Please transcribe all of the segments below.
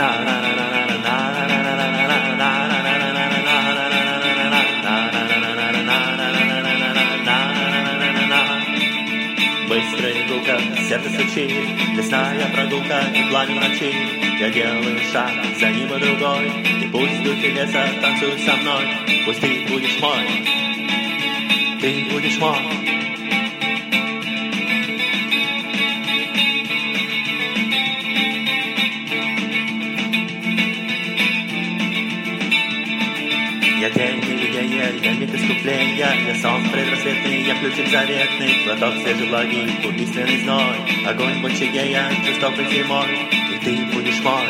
Быстрая иголка, сердце стучит, лесная прогулка и пламя ночи. Я делаю шаг, за ним и другой, и пусть духи леса танцуют со мной. Пусть ты будешь мой, ты будешь мой. Я миг искупления, я сон предрассветный, я ключик заветный, глоток свежей влаги, убийственный зной, огонь в очаге, я жестокой зимой, и ты будешь мой,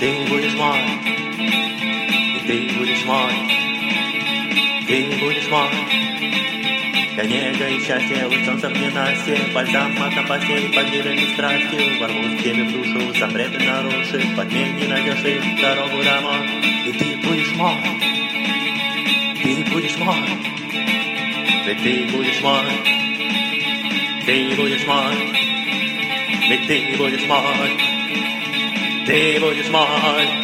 ты будешь мой, и ты будешь мой, ты будешь мой. Я нега и счастье, луч солнца в ненастье, Бальзам от напастей, под гибельной страстью, Ворвусь в душу, запреты нарушив, Подмень не найдешь их дорогу домой, И ты smart. Mit dem, wo ihr smart. Dem, wo ihr smart. Mit dem, wo ihr smart. Smart.